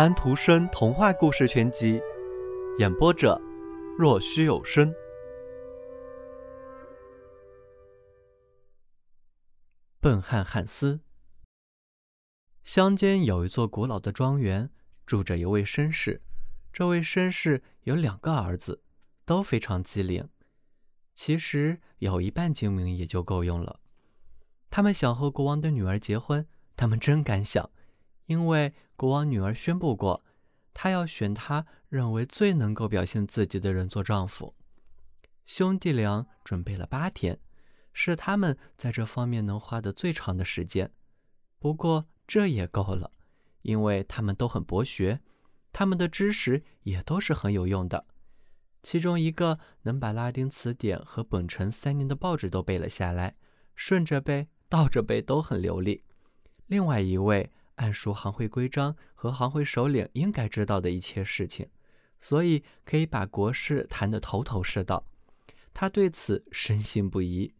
安徒生童话故事全集，演播者：若虚有声。笨汉汉斯。乡间有一座古老的庄园，住着一位绅士。这位绅士有两个儿子，都非常机灵。其实有一半精明也就够用了。他们想和国王的女儿结婚，他们真敢想，因为国王女儿宣布过，她要选她认为最能够表现自己的人做丈夫。兄弟俩准备了八天，是他们在这方面能花的最长的时间。不过这也够了，因为他们都很博学，他们的知识也都是很有用的。其中一个能把拉丁词典和本城三年的报纸都背了下来，顺着背。倒着背都很流利。另外一位按熟行会规章和行会首领应该知道的一切事情，所以可以把国事谈得头头是道。他对此深信不疑。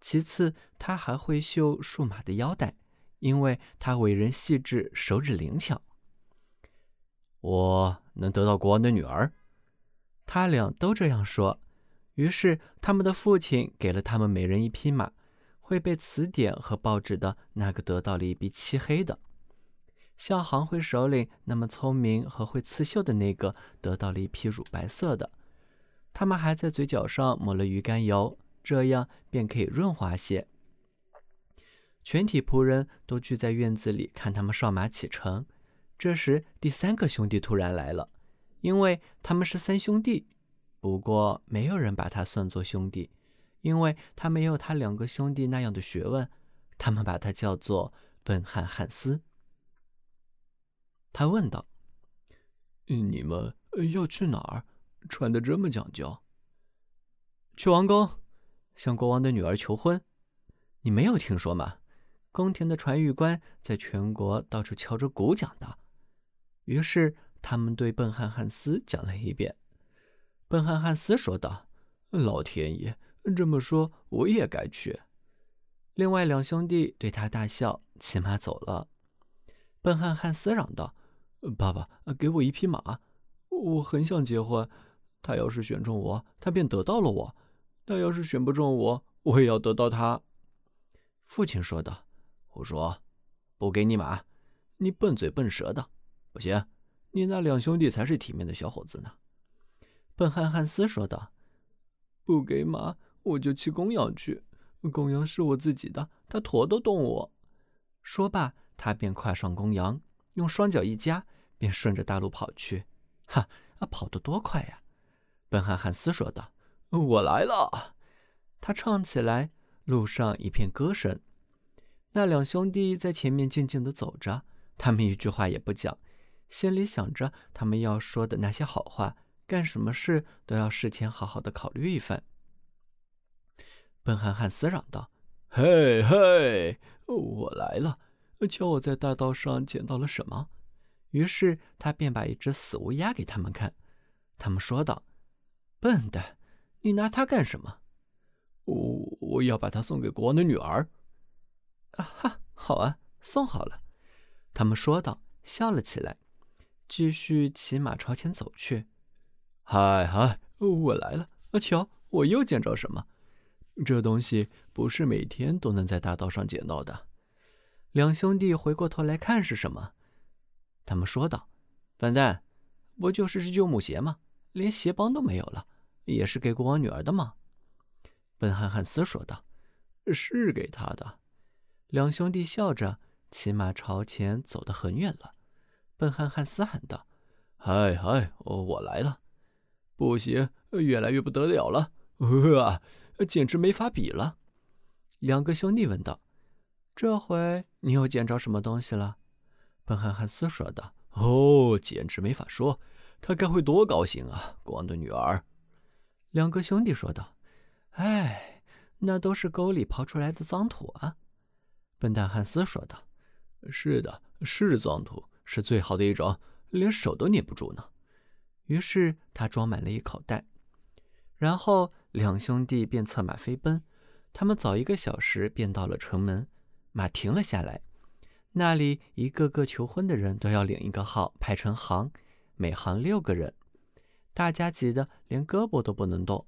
其次，他还会绣数码的腰带，因为他为人细致，手指灵巧。我能得到国王的女儿，他俩都这样说。于是，他们的父亲给了他们每人一匹马。会背词典和报纸的那个得到了一匹漆黑的，像行会首领那么聪明和会刺绣的那个得到了一批乳白色的。他们还在嘴角上抹了鱼肝油，这样便可以润滑些。全体仆人都聚在院子里看他们上马启程。这时，第三个兄弟突然来了，因为他们是三兄弟，不过没有人把他算作兄弟。因为他没有他两个兄弟那样的学问，他们把他叫做笨汉汉斯。他问道：“你们要去哪儿？穿的这么讲究？”“去王宫，向国王的女儿求婚。”“你没有听说吗？宫廷的传谕官在全国到处敲着鼓讲的。”于是他们对笨汉汉斯讲了一遍。笨汉汉斯说道：“老天爷！”这么说，我也该去。另外两兄弟对他大笑，骑马走了。笨汉汉斯嚷道：“爸爸，给我一匹马！我很想结婚。他要是选中我，他便得到了我；他要是选不中我，我也要得到他。”父亲说道：“胡说！不给你马，你笨嘴笨舌的，不行。你那两兄弟才是体面的小伙子呢。”笨汉汉斯说道：“不给马。”我就骑公羊去，公羊是我自己的，它驮得动我。说罢，他便跨上公羊，用双脚一夹，便顺着大路跑去。哈，啊，跑得多快呀！笨汉汉斯说道：“我来了。”他唱起来，路上一片歌声。那两兄弟在前面静静地走着，他们一句话也不讲，心里想着他们要说的那些好话，干什么事都要事前好好的考虑一番。笨汉汉斯嚷道：“嘿嘿，我来了！瞧我在大道上捡到了什么。”于是他便把一只死乌鸦给他们看。他们说道：“笨蛋，你拿它干什么？”“我我要把它送给国王的女儿。”“啊哈，好啊，送好了。”他们说道，笑了起来，继续骑马朝前走去。“嗨嗨，我来了！瞧，我又捡着什么？”这东西不是每天都能在大道上捡到的。两兄弟回过头来看是什么？他们说道：“笨蛋，不就是只旧木鞋吗？连鞋帮都没有了，也是给国王女儿的吗？”笨汉汉斯说道：“是给他的。”两兄弟笑着骑马朝前走得很远了。笨汉汉斯喊道：“嗨嗨，我来了！不行越来越不得了了，啊！”简直没法比了，两个兄弟问道：“这回你又捡着什么东西了？”笨汉汉斯说道：“哦，简直没法说，他该会多高兴啊，国王的女儿。”两个兄弟说道：“哎，那都是沟里刨出来的脏土啊。”笨蛋汉斯说道：“是的，是脏土，是最好的一种，连手都捏不住呢。”于是他装满了一口袋。然后两兄弟便策马飞奔，他们早一个小时便到了城门。马停了下来，那里一个个求婚的人都要领一个号，排成行，每行六个人，大家挤得连胳膊都不能动。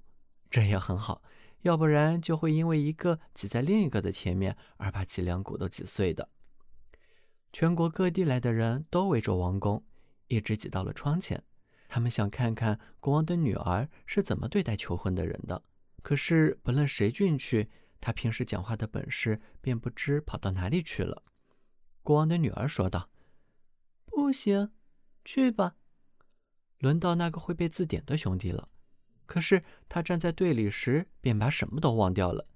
这也很好，要不然就会因为一个挤在另一个的前面而把脊梁骨都挤碎的。全国各地来的人都围着王宫，一直挤到了窗前。他们想看看国王的女儿是怎么对待求婚的人的。可是不论谁进去，他平时讲话的本事便不知跑到哪里去了。国王的女儿说道：“不行，去吧。”轮到那个会背字典的兄弟了。可是他站在队里时，便把什么都忘掉了。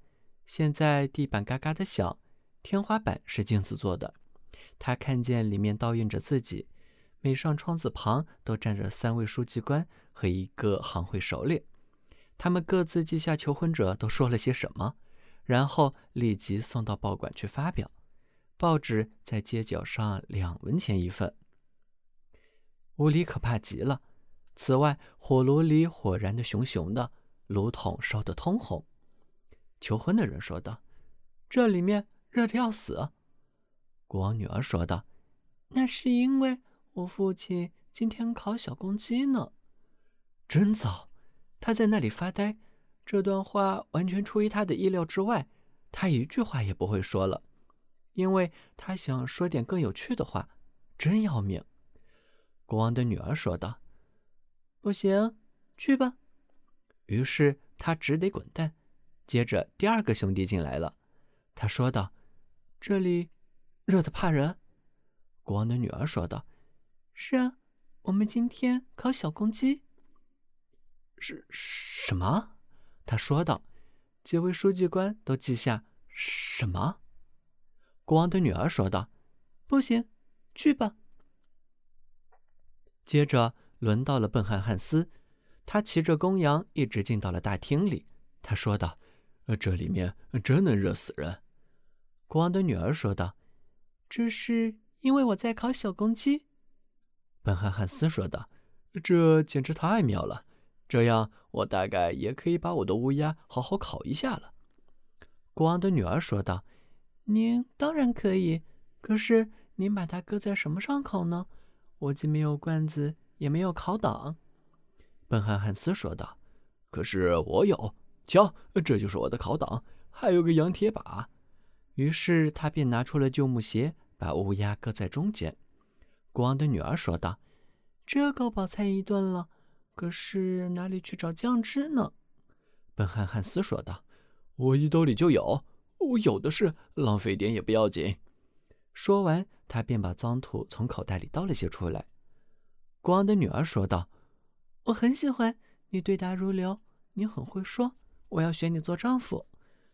现在地板嘎嘎的响，天花板是镜子做的。他看见里面倒映着自己，每扇窗子旁都站着三位书记官和一个行会首领。他们各自记下求婚者都说了些什么，然后立即送到报馆去发表。报纸在街角上两文钱一份。屋里可怕极了。此外，火炉里火燃的熊熊的，炉筒烧得通红。求婚的人说道：“这里面热的要死。”国王女儿说道：“那是因为我父亲今天烤小公鸡呢。”真糟！他在那里发呆。这段话完全出于他的意料之外，他一句话也不会说了。因为他想说点更有趣的话，真要命。国王的女儿说道：“不行，去吧。”于是他只得滚蛋。接着，第二个兄弟进来了，他说道：“这里热得怕人。”国王的女儿说道：“是啊，我们今天烤小公鸡。”是什么？他说道。几位书记官都记下什么？国王的女儿说道：“不行，去吧。”接着轮到了笨汉汉斯，他骑着公羊一直进到了大厅里。他说道：“这里面真能热死人。”国王的女儿说道：“这是因为我在烤小公鸡。”笨汉汉斯说道：“这简直太妙了！这样我大概也可以把我的乌鸦好好烤一下了。”国王的女儿说道。您当然可以，可是您把它搁在什么上烤呢？我既没有罐子，也没有烤档。笨汉汉斯说道：“可是我有，瞧，这就是我的烤档，还有个羊铁把。”于是他便拿出了旧木鞋，把乌鸦搁在中间。国王的女儿说道：“这够饱餐一顿了，可是哪里去找酱汁呢？”笨汉汉斯说道：“我衣兜里就有。”我有的是，浪费点也不要紧。说完，他便把脏土从口袋里倒了些出来。国王的女儿说道：“我很喜欢你，对答如流，你很会说，我要选你做丈夫。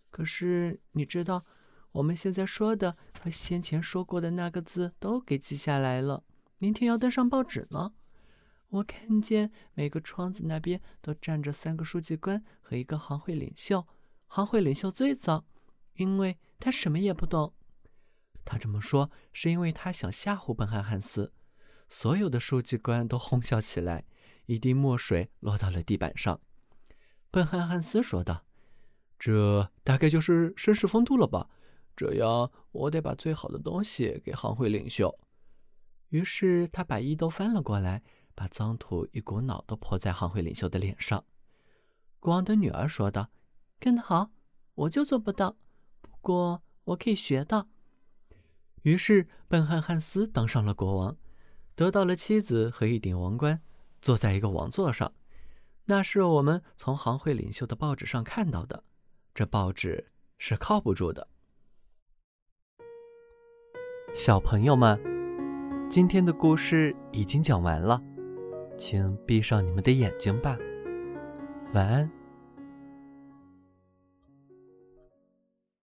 可是你知道，我们现在说的和先前说过的那个字都给记下来了，明天要登上报纸呢。我看见每个窗子那边都站着三个书记官和一个行会领袖，行会领袖最早。”因为他什么也不懂，他这么说是因为他想吓唬笨汉汉斯。所有的书记官都哄笑起来，一滴墨水落到了地板上。笨汉汉斯说道：“这大概就是绅士风度了吧？这样我得把最好的东西给行会领袖。”于是他把衣兜翻了过来，把脏土一股脑地泼在行会领袖的脸上。国王的女儿说道：“干得好，我就做不到。”过我可以学到。于是笨汉汉斯当上了国王，得到了妻子和一顶王冠，坐在一个王座上。那是我们从行会领袖的报纸上看到的。这报纸是靠不住的。小朋友们，今天的故事已经讲完了，请闭上你们的眼睛吧。晚安。